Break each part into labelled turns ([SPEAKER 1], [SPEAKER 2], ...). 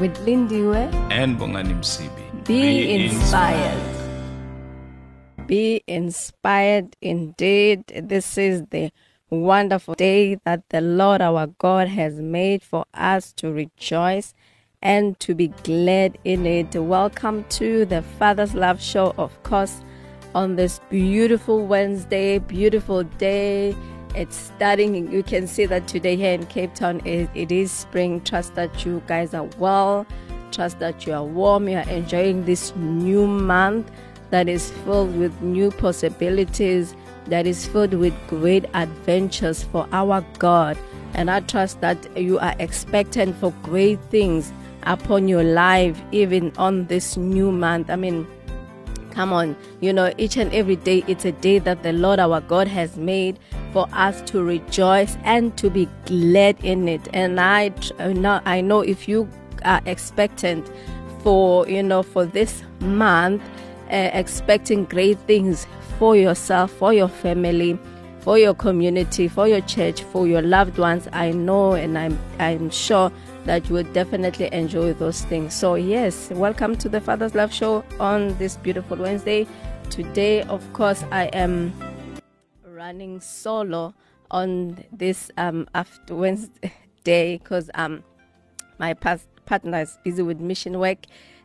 [SPEAKER 1] With Lindiwe,
[SPEAKER 2] And Bongani Msibi.
[SPEAKER 1] be, inspired. Be inspired indeed. This is the wonderful day that the Lord our God has made for us to rejoice and to be glad in it. Welcome to the Father's Love Show, of course, on this beautiful Wednesday, beautiful day. It's starting, you can see that today here in Cape Town, it, it is spring. Trust that you guys are well. Trust that you are warm. You are enjoying this new month that is filled with new possibilities, that is filled with great adventures for our God. And I trust that you are expectant for great things upon your life, even on this new month. I mean, Come on, you know, each and every day it's a day that the Lord our God has made for us to rejoice and to be glad in it. And I I know if you are expectant for, you know, for this month, uh, expecting great things for yourself, for your family, for your community, for your church, for your loved ones, I know and I'm I'm sure that you will definitely enjoy those things. So yes, welcome to the Father's Love Show on this beautiful Wednesday. Today, of course, I am running solo on this um after Wednesday because um my past partner is busy with mission work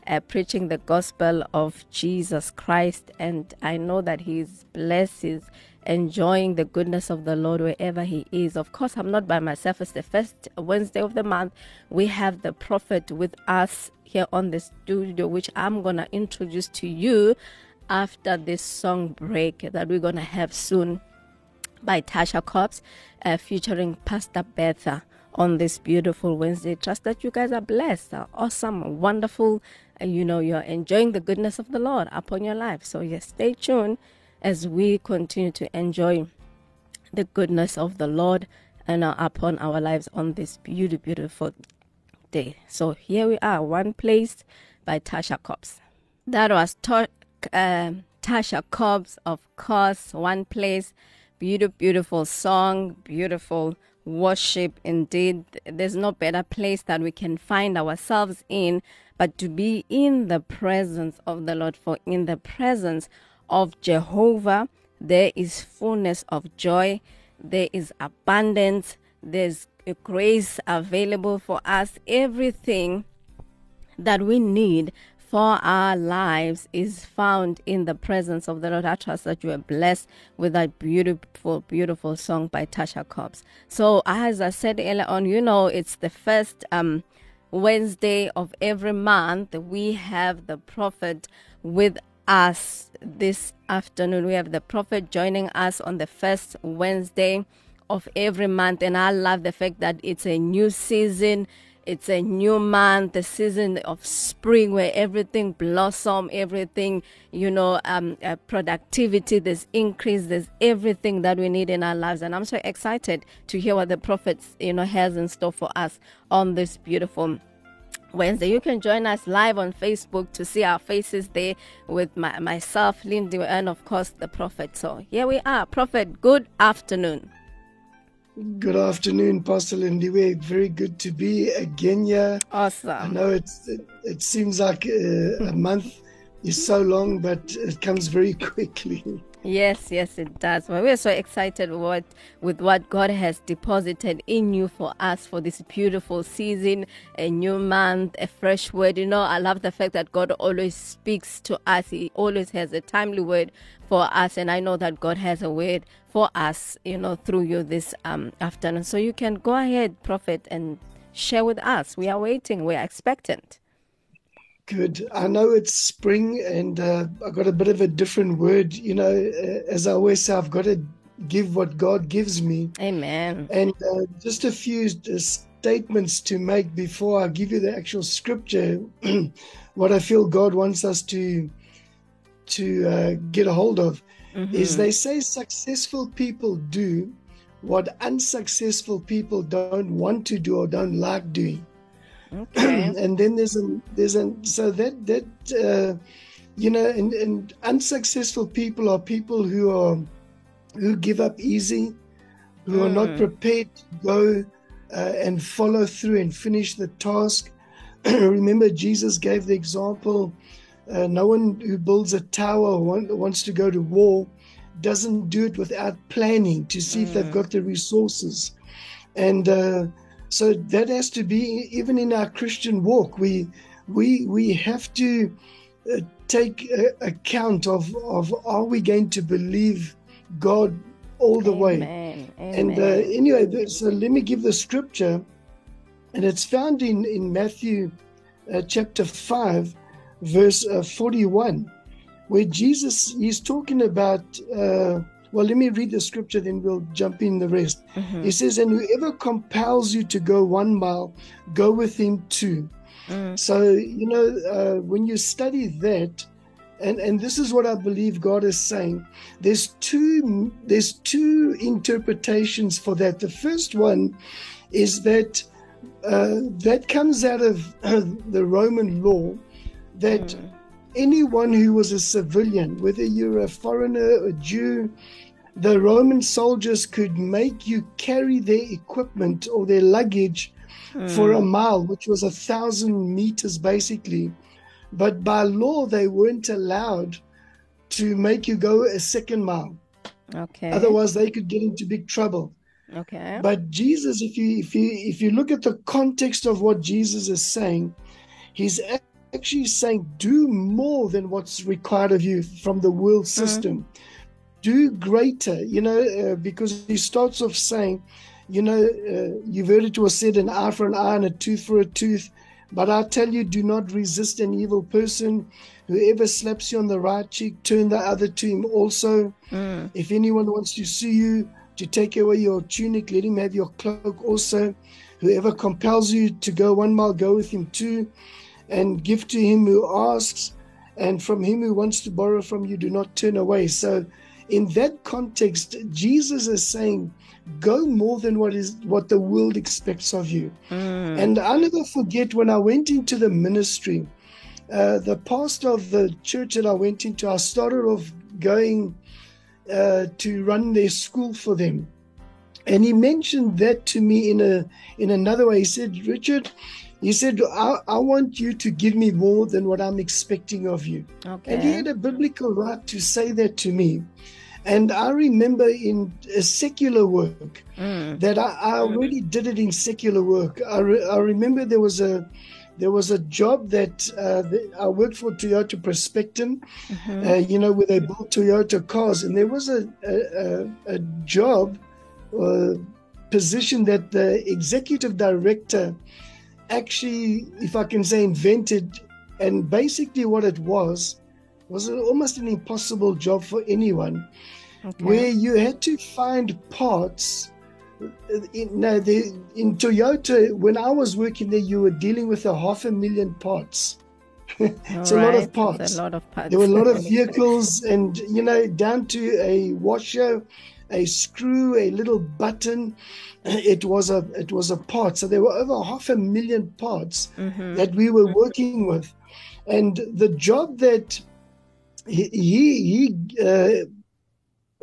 [SPEAKER 1] uh, preaching the gospel of Jesus Christ. And I know that he's blessed he's enjoying the goodness of the Lord wherever he is. Of course I'm not by myself. It's the first Wednesday of the month. We have the prophet with us here on the studio which I'm to introduce to you after this song break that we're to have soon by Tasha Cobbs, uh, featuring Pastor Betha on this beautiful Wednesday. Trust that you guys are blessed, awesome, wonderful. Uh, you know, you're enjoying the goodness of the Lord upon your life. So, yes, stay tuned as we continue to enjoy the goodness of the Lord and uh, upon our lives on this beautiful, beautiful day. So, here we are, One Place by Tasha Cobbs. That was to- um Tasha Cobbs, of course, One Place. Beautiful, beautiful song, beautiful worship indeed. There's no better place that we can find ourselves in but to be in the presence of the Lord. For in the presence of Jehovah, there is fullness of joy, there is abundance, there's grace available for us. Everything that we need for our lives is found in the presence of the Lord. I trust that you are blessed with that beautiful, beautiful song by Tasha Cobbs. So, as I said earlier on, you know, it's the first um, Wednesday of every month. We have the prophet with us this afternoon. We have the prophet joining us on the first Wednesday of every month. And I love the fact that it's a new season. It's a new month, the season of spring where everything blossom, everything, you know, um, uh, productivity, there's increase, there's everything that we need in our lives. And I'm so excited to hear what the prophet, you know, has in store for us on this beautiful Wednesday. You can join us live on Facebook to see our faces there with my, myself, Lindy, and of course the prophet. So here we are. Prophet, good afternoon.
[SPEAKER 3] Good afternoon, Pastor Lindiwe. Very good to be again here.
[SPEAKER 1] Awesome.
[SPEAKER 3] I know it's it, it seems like uh, a month is so long, but it comes very quickly.
[SPEAKER 1] Yes, yes, it does. Well, we're so excited what, with what God has deposited in you for us for this beautiful season, a new month, a fresh word. You know, I love the fact that God always speaks to us. He always has a timely word for us, and I know that God has a word for us, you know, through you this um, afternoon. So you can go ahead, Prophet, and share with us. We are waiting. We are expectant.
[SPEAKER 3] Good. I know it's spring, and uh, I got a bit of a different word. You know, uh, as I always say, I've got to give what God gives me.
[SPEAKER 1] Amen.
[SPEAKER 3] And uh, just a few just statements to make before I give you the actual scripture. what I feel God wants us to to uh, get a hold of mm-hmm. is they say successful people do what unsuccessful people don't want to do or don't like doing. Okay. and then there's a there's a so that that uh, you know and, and unsuccessful people are people who are who give up easy, who mm. are not mm. prepared to go uh, and follow through and finish the task. Remember, Jesus gave the example uh, no one who builds a tower or wants to go to war doesn't do it without planning to see mm. if they've mm. got the resources. And uh, so that has to be even in our Christian walk. We we we have to uh, take account of of are we going to believe God all the Amen. way? Amen. And uh, anyway, so let me give the scripture, and it's found in in Matthew uh, chapter five, verse uh, forty one where Jesus he's talking about. Well, let me read the scripture, then we'll jump in the rest. Mm-hmm. He says, "And whoever compels you to go one mile, go with him two." Mm. So you know uh, when you study that, and and this is what I believe God is saying. There's two there's two interpretations for that. The first one is that uh, that comes out of uh, the Roman law that. Mm anyone who was a civilian, whether you're a foreigner, a Jew, the Roman soldiers could make you carry their equipment or their luggage mm. for a mile, which was a thousand meters basically. But by law, they weren't allowed to make you go a second mile.
[SPEAKER 1] Okay.
[SPEAKER 3] Otherwise, they could get into big trouble.
[SPEAKER 1] Okay.
[SPEAKER 3] But Jesus, if you if you if you look at the context of what Jesus is saying, he's actually saying do more than what's required of you from the world mm-hmm. system. Mm-hmm. Do greater, you know, uh, because he starts off saying, you know, uh, you've heard it was said an eye for an eye and a tooth for a tooth. But I tell you, do not resist an evil person. Whoever slaps you on the right cheek, turn the other to him also. Mm. If anyone wants to sue you to take away your tunic, let him have your cloak also. Whoever compels you to go one mile, go with him too and give to him who asks, and from him who wants to borrow from you, do not turn away. So, in that context, Jesus is saying, go more than what is what the world expects of you. Mm. And i never forget when I went into the ministry, uh, the pastor of the church that I went into, I started off going uh, to run their school for them. And he mentioned that to me in a in another way. He said, Richard, he said, I, I, want you to give me more than what I'm expecting of you. Okay. And he had a biblical right to say that to me. And I remember in a secular work mm. that I, I, already did it in secular work. I, re, I remember there was a there was a job that uh, I worked for Toyota Prospecton, mm-hmm. uh, you know, where they built Toyota cars, and there was a a, a, a job uh, position that the executive director actually, if I can say, invented. And basically, what it was was almost an impossible job for anyone, okay. where you had to find parts. In, no, the, in Toyota, when I was working there, you were dealing with a half a million parts. it's right. a lot of parts.
[SPEAKER 1] a lot of parts.
[SPEAKER 3] There were a lot of vehicles, and you know, down to a washer, a screw, a little button. It was a it was a part. So there were over half a million parts mm-hmm. that we were working with, and the job that he he, uh,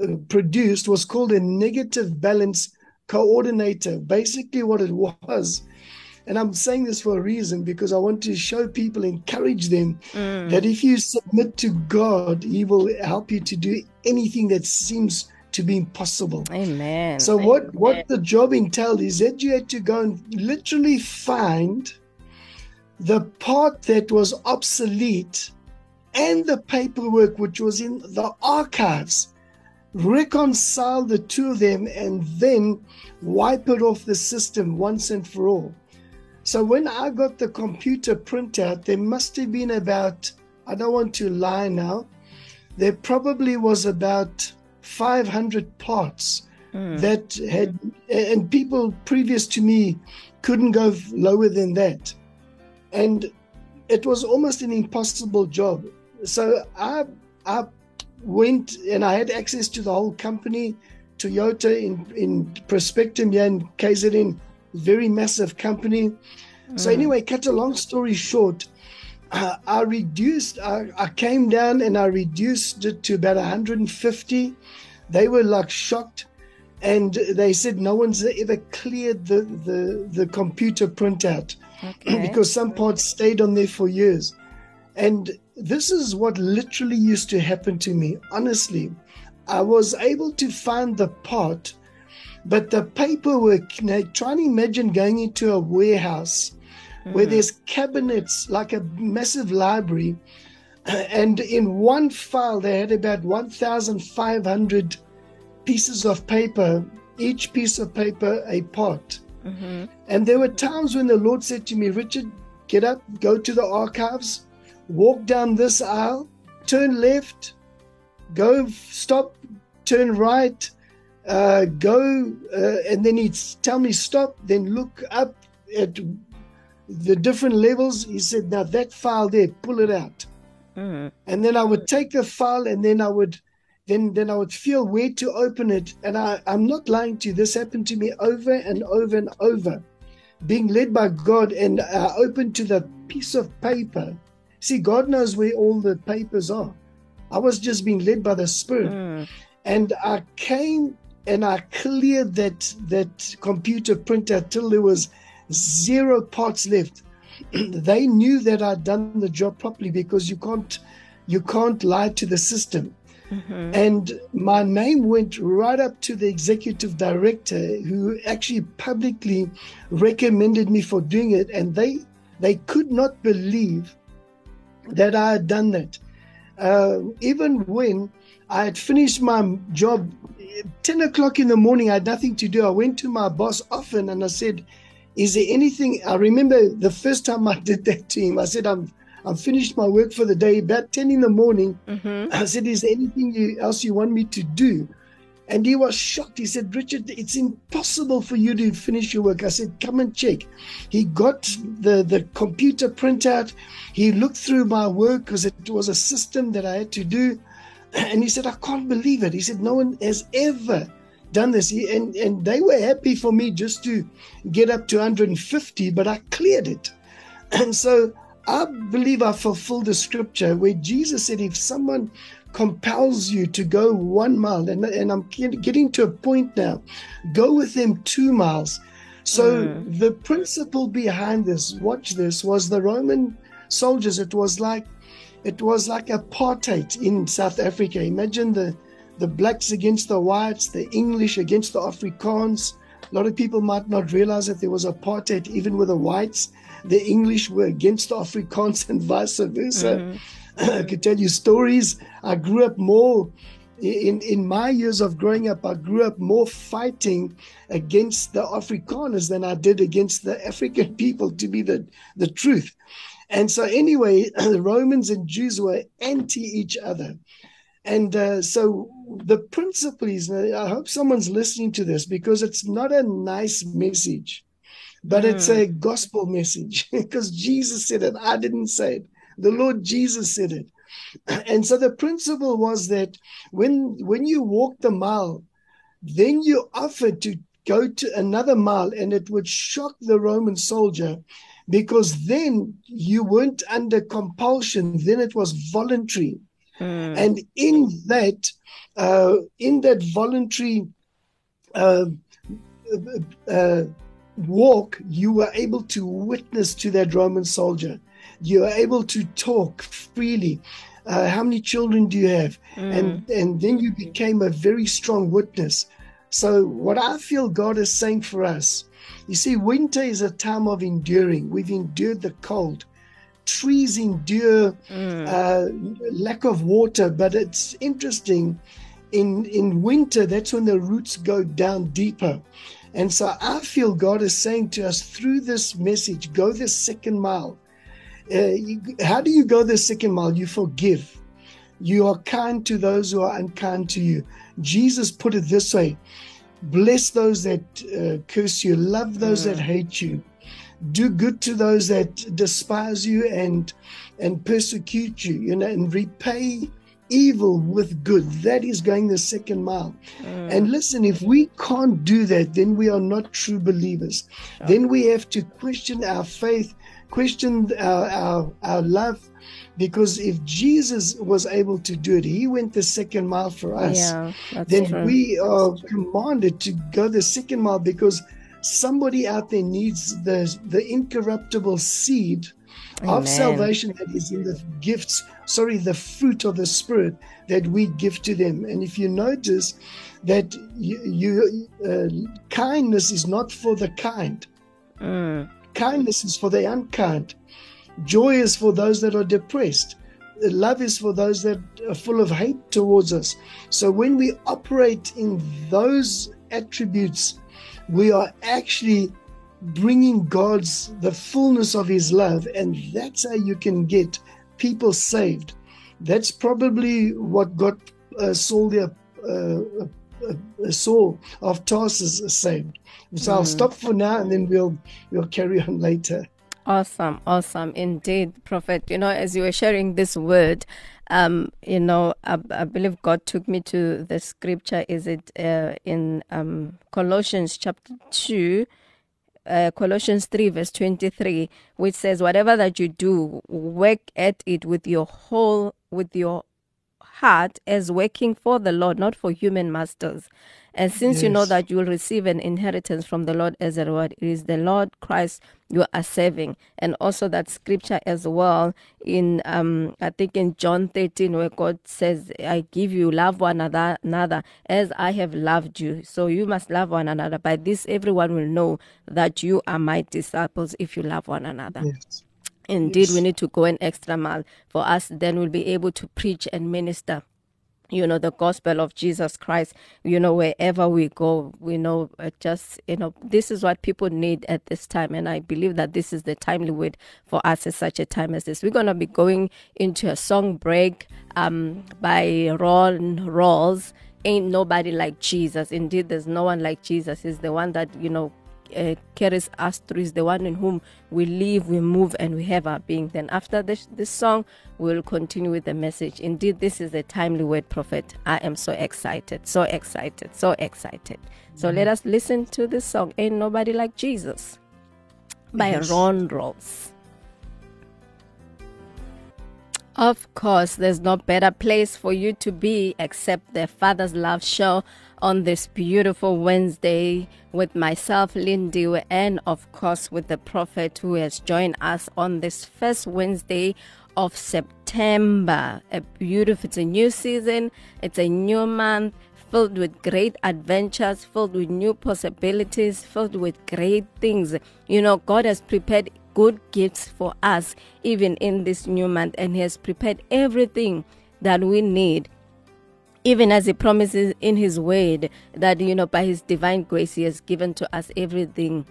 [SPEAKER 3] uh, produced was called a negative balance coordinator. Basically, what it was. And I'm saying this for a reason because I want to show people, encourage them mm. that if you submit to God, He will help you to do anything that seems to be impossible.
[SPEAKER 1] Amen.
[SPEAKER 3] So
[SPEAKER 1] Amen.
[SPEAKER 3] what what the job entailed is that you had to go and literally find the part that was obsolete and the paperwork which was in the archives reconcile the two of them and then wipe it off the system once and for all so when i got the computer printout there must have been about i don't want to lie now there probably was about 500 parts mm. that had, and people previous to me couldn't go lower than that. And it was almost an impossible job. So I, I went and I had access to the whole company, Toyota in, in Prospecton here in KZN, very massive company. Mm. So anyway, cut a long story short, uh, I reduced, I, I came down and I reduced it to about 150. They were like shocked and they said no one's ever cleared the, the, the computer printout okay. because some parts stayed on there for years. And this is what literally used to happen to me. Honestly, I was able to find the part, but the paperwork, now try and imagine going into a warehouse mm-hmm. where there's cabinets like a massive library. And in one file, they had about 1,500 pieces of paper, each piece of paper a part. Mm-hmm. And there were times when the Lord said to me, Richard, get up, go to the archives, walk down this aisle, turn left, go stop, turn right, uh, go, uh, and then he'd tell me stop, then look up at the different levels. He said, Now that file there, pull it out. Mm-hmm. And then I would take the file and then I would then then I would feel where to open it. And I, I'm not lying to you. This happened to me over and over and over. Being led by God and uh, open to the piece of paper. See, God knows where all the papers are. I was just being led by the Spirit. Mm. And I came and I cleared that that computer printer till there was zero parts left. they knew that I'd done the job properly because you can't you can't lie to the system. Mm-hmm. And my name went right up to the executive director who actually publicly recommended me for doing it. And they they could not believe that I had done that. Uh, even when I had finished my job, 10 o'clock in the morning, I had nothing to do. I went to my boss often and I said, Is there anything? I remember the first time I did that to him, I said, I'm I've finished my work for the day. About 10 in the morning, mm-hmm. I said, Is there anything you, else you want me to do? And he was shocked. He said, Richard, it's impossible for you to finish your work. I said, Come and check. He got the, the computer printout. He looked through my work because it was a system that I had to do. And he said, I can't believe it. He said, No one has ever done this. And, and they were happy for me just to get up to 150, but I cleared it. And so I believe I fulfilled the scripture where Jesus said, if someone compels you to go one mile, and, and I'm getting to a point now, go with them two miles. So mm. the principle behind this, watch this, was the Roman soldiers. It was like it was like apartheid in South Africa. Imagine the the blacks against the whites, the English against the Afrikaans. A lot of people might not realize that there was apartheid even with the whites the English were against the Afrikaans and vice versa. Mm-hmm. I could tell you stories. I grew up more in in my years of growing up. I grew up more fighting against the Afrikaners than I did against the African people. To be the the truth, and so anyway, the Romans and Jews were anti each other. And uh, so the principle is, I hope someone's listening to this because it's not a nice message but mm. it's a gospel message because Jesus said it. I didn't say it. The Lord Jesus said it. And so the principle was that when when you walk the mile, then you offered to go to another mile, and it would shock the Roman soldier because then you weren't under compulsion. Then it was voluntary, mm. and in that, uh, in that voluntary. Uh, uh, walk, you were able to witness to that Roman soldier. You were able to talk freely. Uh, how many children do you have? Mm. And and then you became a very strong witness. So what I feel God is saying for us, you see, winter is a time of enduring. We've endured the cold. Trees endure mm. uh, lack of water, but it's interesting. In in winter, that's when the roots go down deeper. And so I feel God is saying to us through this message go the second mile. Uh, you, how do you go the second mile? You forgive. You are kind to those who are unkind to you. Jesus put it this way bless those that uh, curse you, love those mm. that hate you. Do good to those that despise you and and persecute you, you know, and repay evil with good. That is going the second mile. Mm. And listen, if we can't do that, then we are not true believers. Sure. Then we have to question our faith, question our, our, our love. Because if Jesus was able to do it, he went the second mile for us. Yeah, then true. we are commanded to go the second mile because somebody out there needs the, the incorruptible seed Amen. of salvation that is in the gifts, sorry, the fruit of the Spirit that we give to them. And if you notice that you, you uh, kindness is not for the kind, mm. kindness is for the unkind, joy is for those that are depressed. Love is for those that are full of hate towards us. So when we operate in those attributes, we are actually bringing God's the fullness of His love, and that's how you can get people saved. That's probably what got uh, Saul the uh, uh, uh Saul of Tarsus saved. So mm. I'll stop for now, and then we'll we'll carry on later.
[SPEAKER 1] Awesome, awesome indeed, Prophet. You know, as you were sharing this word, um, you know, I, I, believe God took me to the scripture. Is it uh, in um, Colossians chapter two? uh, Colossians 3, verse 23, which says, Whatever that you do, work at it with your whole, with your heart as working for the Lord, not for human masters. And since yes. you know that you will receive an inheritance from the Lord as a reward, it is the Lord Christ you are serving. And also that scripture as well in um I think in John 13 where God says, I give you love one another, another as I have loved you. So you must love one another. By this everyone will know that you are my disciples if you love one another. Yes. Indeed, yes. we need to go an extra mile for us, then we'll be able to preach and minister you know the gospel of jesus christ you know wherever we go we know uh, just you know this is what people need at this time. And i believe that this is the timely word for us at such a time as this. We're going to be going into a song break um by ron rawls ain't nobody like jesus. Indeed there's no one like jesus. Is the one that you know uh, carries us through is the one in whom we live, we move, and we have our being. Then after this, this song, we'll continue with the message. Indeed, this is a timely word, prophet. I am so excited, so excited, so excited. So mm-hmm. let us listen to this song, Ain't Nobody Like Jesus by yes. Ron Rawls. Of course, there's no better place for you to be except the Father's Love Show on this beautiful Wednesday with myself, Lindy, and of course with the prophet who has joined us on this first Wednesday of September. A beautiful, it's a new season, it's a new month filled with great adventures, filled with new possibilities, filled with great things. You know, God has prepared good gifts for us even in this new month, and He has prepared everything that we need even as he promises in his word that you know by his divine grace he has given to us everything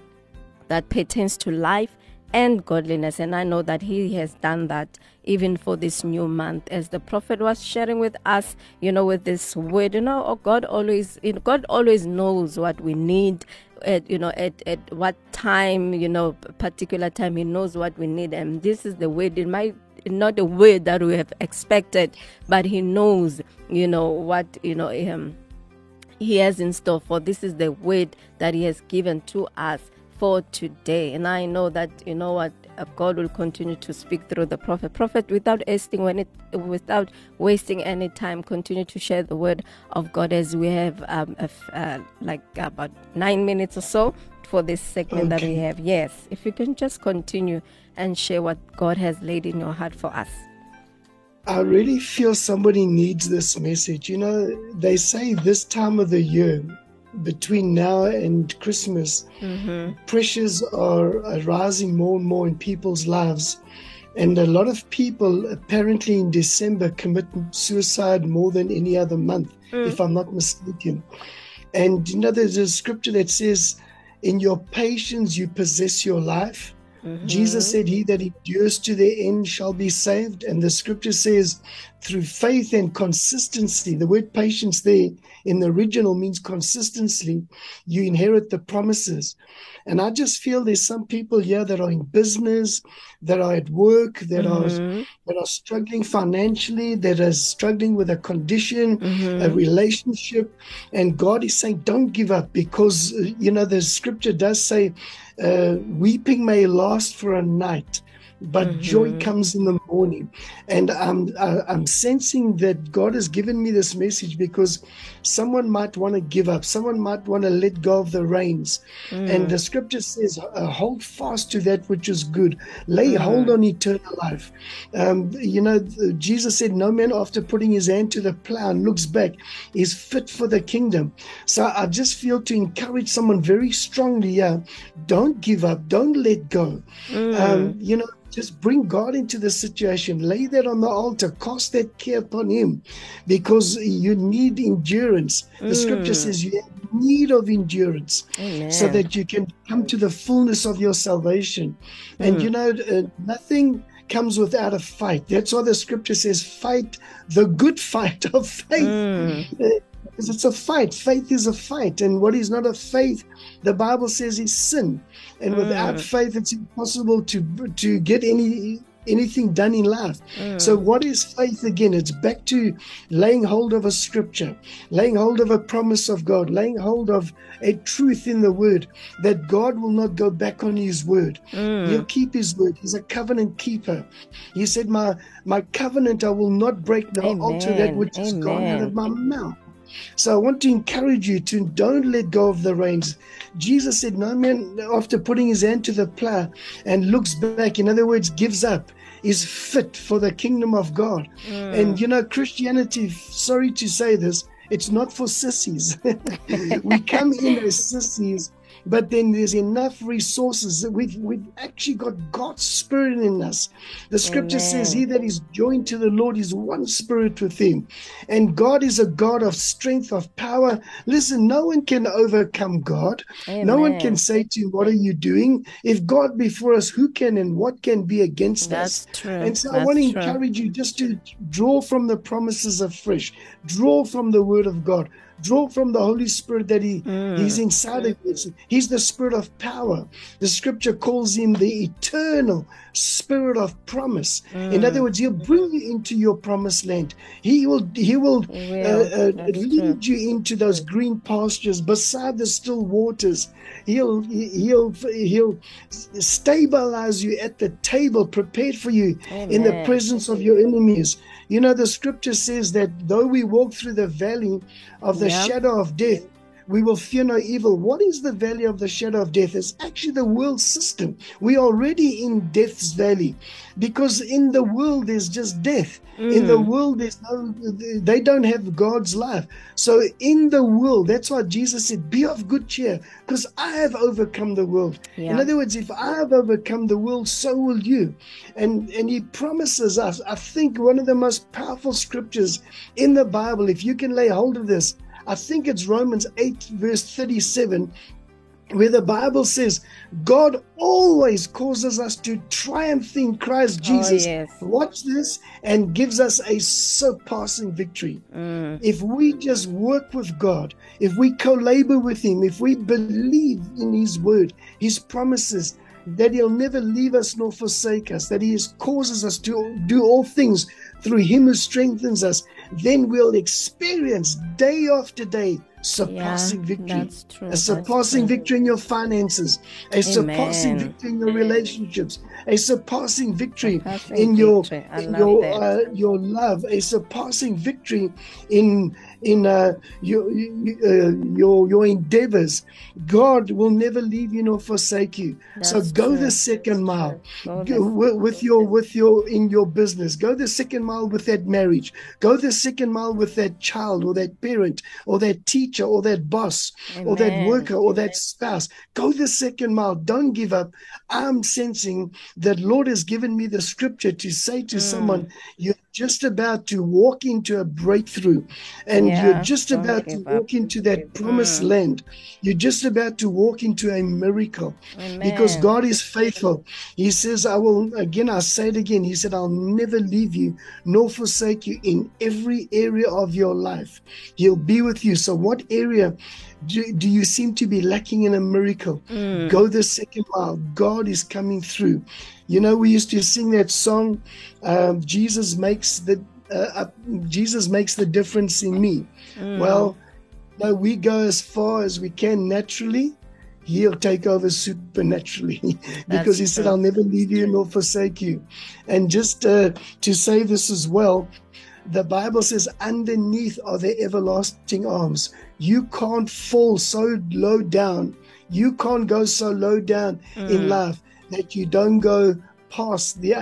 [SPEAKER 1] that pertains to life and godliness. And i know that he has done that even for this new month. As the prophet was sharing with us you know with this word you know oh god always you know, god always knows what we need at you know at, at what time you know particular time he knows what we need. And this is the word in my not the way that we have expected, but He knows, you know, what, you know, um, He has in store for. This is the word that He has given to us for today. And I know that, you know what, God will continue to speak through the prophet. Prophet, without wasting when it, without wasting any time, continue to share the word of God as we have um, uh, like about nine minutes or so for this segment okay. that we have. Yes, if you can just continue and share what God has laid in your heart for us.
[SPEAKER 3] I really feel somebody needs this message. You know, they say this time of the year, between now and Christmas, mm-hmm. pressures are, rising more and more in people's lives. And a lot of people apparently in December commit suicide more than any other month, mm. if I'm not mistaken. And you know, there's a scripture that says, In your patience you possess your life. Mm-hmm. Jesus said, He that endures to the end shall be saved. And the scripture says, through faith and consistency. The word patience there in the original means consistency. You inherit the promises. And I just feel there's some people here that are in business, that are at work, that
[SPEAKER 1] Mm-hmm.
[SPEAKER 3] are that are struggling financially, that are struggling with a condition,
[SPEAKER 1] Mm-hmm.
[SPEAKER 3] a relationship, and God is saying, "Don't give up," because uh, you know the Scripture does say, uh, "Weeping may last for a night." But joy comes in the morning, and I'm I'm sensing that God has given me this message because someone might want to give up, someone might want to let go of the reins, and the Scripture says, uh, "Hold fast to that which is good, lay hold on eternal life." Um, you know, Jesus said, "No man after putting his hand to the plow and looks back. Is fit for the kingdom." So I just feel to encourage someone very strongly here: don't give up, don't let go. Um, you know, just bring God into the situation, lay that on the altar, cast that care upon Him, because you need endurance. The Scripture says you have need of endurance
[SPEAKER 1] Amen.
[SPEAKER 3] so that you can come to the fullness of your salvation. And you know, uh, nothing comes without a fight. That's why the scripture says, fight the good fight of faith. Uh, Because it's a fight. Faith is a fight. And what is not a faith, the Bible says is sin. And without faith, it's impossible to to get any anything done in life. So mm. what is faith again? It's back to laying hold of a scripture, laying hold of a promise of God, laying hold of a truth in the word that God will not go back on his word. Mm. He'll keep his word. He's a covenant keeper. He said, My my covenant I will not break nor alter that
[SPEAKER 1] Amen.
[SPEAKER 3] which has gone out of my mouth. So I want to encourage you to don't let go of the reins. Jesus said, No man, after putting his hand to the plow and looks back, in other words, gives up, is fit for the kingdom of God. Mm. And you know, Christianity, sorry to say this, it's not for sissies. we come in as sissies, but then there's enough resources that we've, we've actually got God's spirit in us. The scripture says, He that is joined to the Lord is one spirit with him. And God is a God of strength, of power. Listen, no one can overcome God. No one can say to him, What are you doing? If God be for us, who can and what can be against us?
[SPEAKER 1] True.
[SPEAKER 3] And so I want to
[SPEAKER 1] true.
[SPEAKER 3] encourage you just to draw from the promises afresh, draw from the word of God, draw from the Holy Spirit that He
[SPEAKER 1] Mm.
[SPEAKER 3] He's inside of you. He's the spirit of power. The scripture calls him the eternal spirit of promise. In
[SPEAKER 1] Mm.
[SPEAKER 3] other words, he'll bring you into your promised land. He will he will,
[SPEAKER 1] He will.
[SPEAKER 3] uh, uh, lead you into those green pastures beside the still waters. He'll he'll he'll stabilize you at the table prepared for you in the presence of your enemies. You know, the scripture says that though we walk through the valley of the
[SPEAKER 1] Yeah.
[SPEAKER 3] shadow of death, we will fear no evil. What is the valley of the shadow of death? It's actually the world system. We are already in death's valley because in the world there's just death. In the mm. world there's no, they don't have God's life. So in the world, that's why Jesus said, Be of good cheer because I have overcome the world. In other words, if I have overcome the world, so will you. And and he promises us, I think one of the most powerful scriptures in the Bible, if you can lay hold of this, I think it's Romans 8, verse 37, where the Bible says, God always causes us to triumph in Christ Jesus.
[SPEAKER 1] yes.
[SPEAKER 3] Watch this and gives us a surpassing victory.
[SPEAKER 1] Mm.
[SPEAKER 3] If we just work with God, if we co labor with Him, if we believe in His word, His promises, that He'll never leave us nor forsake us, that He is, causes us to do all things through Him who strengthens us, then we'll experience day after day surpassing
[SPEAKER 1] Yeah,
[SPEAKER 3] victory.
[SPEAKER 1] that's true,
[SPEAKER 3] A surpassing victory in your finances, a surpassing victory in your relationships, a surpassing victory
[SPEAKER 1] Surpassing
[SPEAKER 3] in your
[SPEAKER 1] victory.
[SPEAKER 3] In
[SPEAKER 1] love
[SPEAKER 3] your uh, your love, a surpassing victory in in uh, your uh, your your endeavors. God will never leave you nor forsake you. so go
[SPEAKER 1] true.
[SPEAKER 3] the second mile with, with your with your in your business. Go the second mile with that marriage. Go the second mile with that child or that parent or that teacher teacher or that boss or that worker or that spouse. Go the second mile. Don't give up. I'm sensing that Lord has given me the scripture to say to someone, you're just about to walk into a breakthrough and
[SPEAKER 1] Yeah,
[SPEAKER 3] you're just about to
[SPEAKER 1] up.
[SPEAKER 3] walk into that promised land. You're just about to walk into a miracle because God is faithful. He says, I will, again, I say it again. He said, I'll never leave you nor forsake you in every area of your life. He'll be with you. So, what area do, do you seem to be lacking in a miracle? Go the second mile. God is coming through. You know, we used to sing that song, um, Jesus makes the uh, uh, Jesus makes the difference in me. Well, no, we go as far as we can naturally. He'll take over supernaturally because he said,
[SPEAKER 1] true.
[SPEAKER 3] I'll never leave you nor forsake you. And just uh, to say this as well, the Bible says, underneath are the everlasting arms. You can't fall so low down. You can't go so low down in mm. life that you don't go past the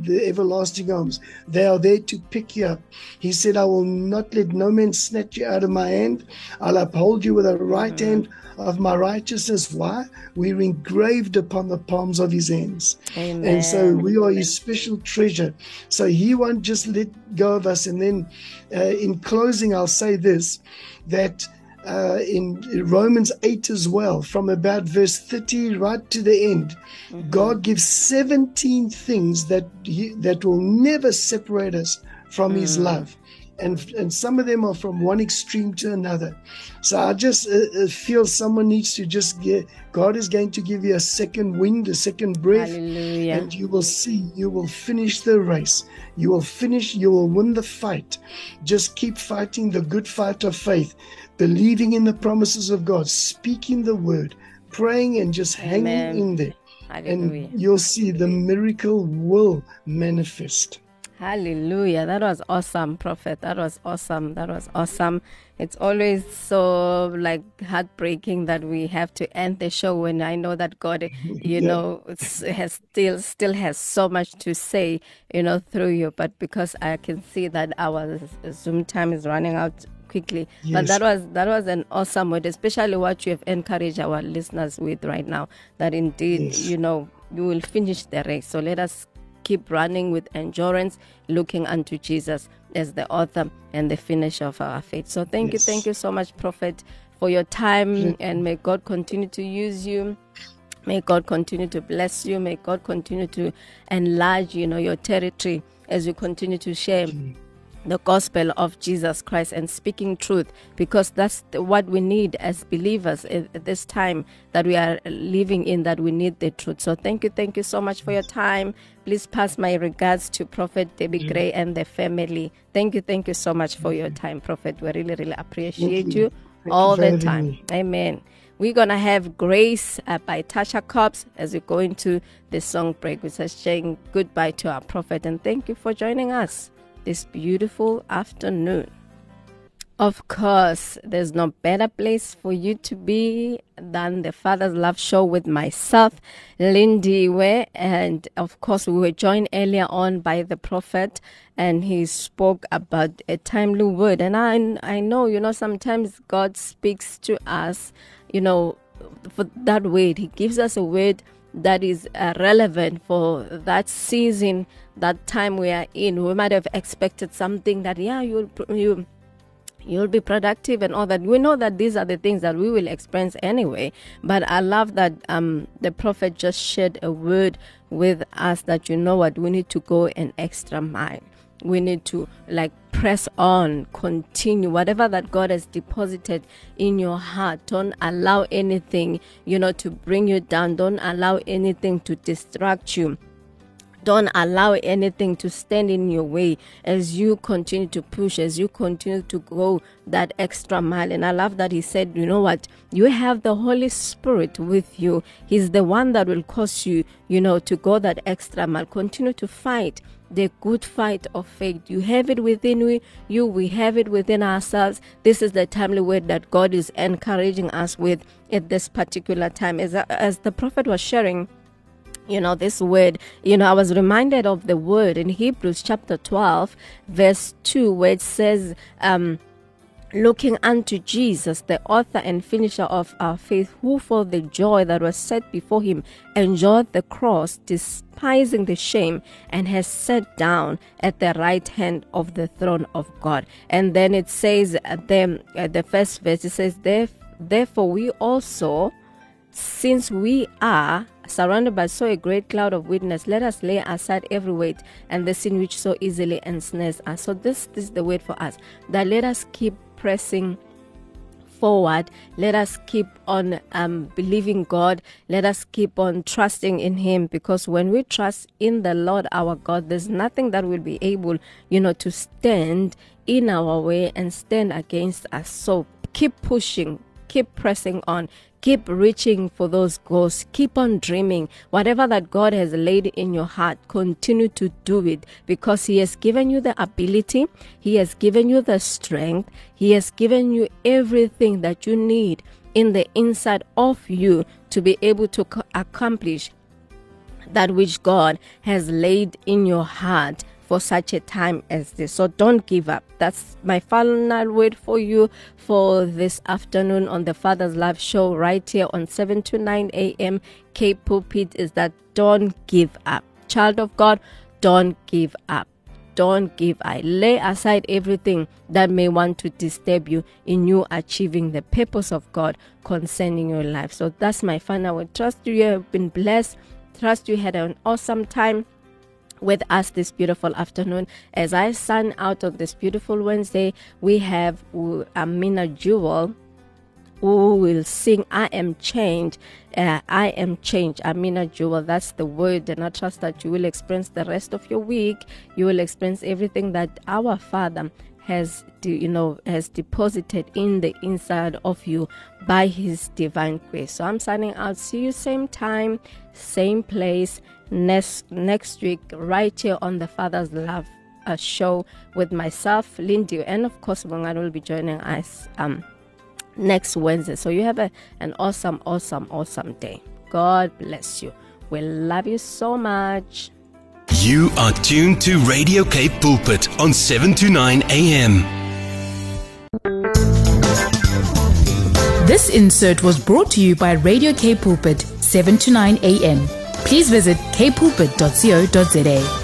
[SPEAKER 3] the everlasting arms. They are there to pick you up. He said, I will not let no man snatch you out of my hand. I'll uphold you with the right hand of my righteousness. Why? We're engraved upon the palms of his hands. And so we are his special treasure. So he won't just let go of us. And then uh, in closing, I'll say this that uh, in Romans 8 as well, from about verse 30 right to the end, God gives 17 things that, he, that will never separate us from his love. And, and some of them are from one extreme to another. So I just uh, uh, feel someone needs to just get, God is going to give you a second wind, a second breath
[SPEAKER 1] Hallelujah.
[SPEAKER 3] and you will see you will finish the race you will finish you will win the fight just keep fighting the good fight of faith believing in the promises of god speaking the word praying and just
[SPEAKER 1] Amen.
[SPEAKER 3] hanging in there
[SPEAKER 1] Hallelujah.
[SPEAKER 3] and you'll see the miracle will manifest
[SPEAKER 1] Hallelujah. That was awesome, Prophet. That was awesome. That was awesome. It's always so like heartbreaking that we have to end the show when I know that God, you
[SPEAKER 3] Yeah.
[SPEAKER 1] know, has still still has so much to say, you know, through you. But because I can see that our Zoom time is running out quickly. But that was that was an awesome word, especially what you have encouraged our listeners with right now. That indeed,
[SPEAKER 3] Yes.
[SPEAKER 1] you know, you will finish the race. So let us keep running with endurance, looking unto Jesus as the author and the finisher of our faith. So thank
[SPEAKER 3] Yes.
[SPEAKER 1] you, thank you so much, Prophet, for your time, and may God continue to use you. May God continue to bless you. May God continue to enlarge, you know, your territory as you continue to share the gospel of Jesus Christ and speaking truth because that's the, what we need as believers at, this time that we are living in that we need the truth. So thank you thank you so much for your time. Please pass my regards to prophet debbie gray and the family. Thank you thank you so much for your time prophet. We really really appreciate you,
[SPEAKER 3] you. Thank you
[SPEAKER 1] all the time.
[SPEAKER 3] me.
[SPEAKER 1] amen. We're gonna have grace uh, by tasha cobbs as we go into the song break which is saying goodbye to our prophet. And thank you for joining us this beautiful afternoon. Of course, there's no better place for you to be than the Father's Love Show with myself, Lindiwe. And of course, we were joined earlier on by the prophet, and he spoke about a timely word. And I, I know, you know, sometimes God speaks to us, you know, for that word. He gives us a word that is uh, relevant for that season, that time we are in. We might have expected something that, yeah, you'll, you you'll be productive and all that. We know that these are the things that we will experience anyway. But I love that um, the prophet just shared a word with us that you know what we need to go an extra mile. We need to like press on, continue whatever that God has deposited in your heart. Don't allow anything, you know, to bring you down. Don't allow anything to distract you don't allow anything to stand in your way as you continue to push, as you continue to go that extra mile. And I love that he said, you know what? You have the Holy Spirit with you. He's the one that will cause you, you know, to go that extra mile. Continue to fight the good fight of faith. You have it within you, we have it within ourselves. This is the timely word that God is encouraging us with at this particular time. As, as the prophet was sharing, you know this word you know i was reminded of the word in hebrews chapter 12 verse 2 where it says um looking unto Jesus, the author and finisher of our faith, who for the joy that was set before him endured the cross, despising the shame, and has sat down at the right hand of the throne of God. And then it says, at the, at the first verse, it says, Therefore we also, since we are surrounded by so a great cloud of witness, let us lay aside every weight and the sin which so easily ensnares us. So this, this is the word for us that let us keep pressing forward. Let us keep on um, believing God. Let us keep on trusting in Him because when we trust in the Lord our God, there's nothing that will be able, you know, to stand in our way and stand against us. So keep pushing, keep pressing on, Keep reaching for those goals. Keep on dreaming. Whatever that God has laid in your heart, continue to do it because He has given you the ability, He has given you the strength, He has given you everything that you need in the inside of you to be able to accomplish that which God has laid in your heart for such a time as this. So don't give up. That's my final word for you for this afternoon on the Father's Love Show right here on 7 to 9 a.m. Cape Pulpit is that don't give up. Child of God, don't give up. Don't give up. Lay aside everything that may want to disturb you in you achieving the purpose of God concerning your life. So that's my final word. Trust you have been blessed. Trust you had an awesome time with us this beautiful afternoon. As I sign out of this beautiful Wednesday, we have Amina Jewel who will sing I am changed. Uh, I am changed. Amina Jewel, that's the word. And I trust that you will experience the rest of your week. You will experience everything that our Father has you know has deposited in the inside of you by his divine grace so i'm signing out see you same time same place next next week right here on the Father's Love uh, show with myself, Lindy, and of course Bongani will be joining us um, next Wednesday. So you have a, an awesome, awesome, awesome day. God bless you. We love you so much.
[SPEAKER 4] You are tuned to Radio Cape Pulpit on 7 to 9 a.m.
[SPEAKER 5] This insert was brought to you by Radio Cape Pulpit, 7 to 9 a.m please visit capepulpit.co.za.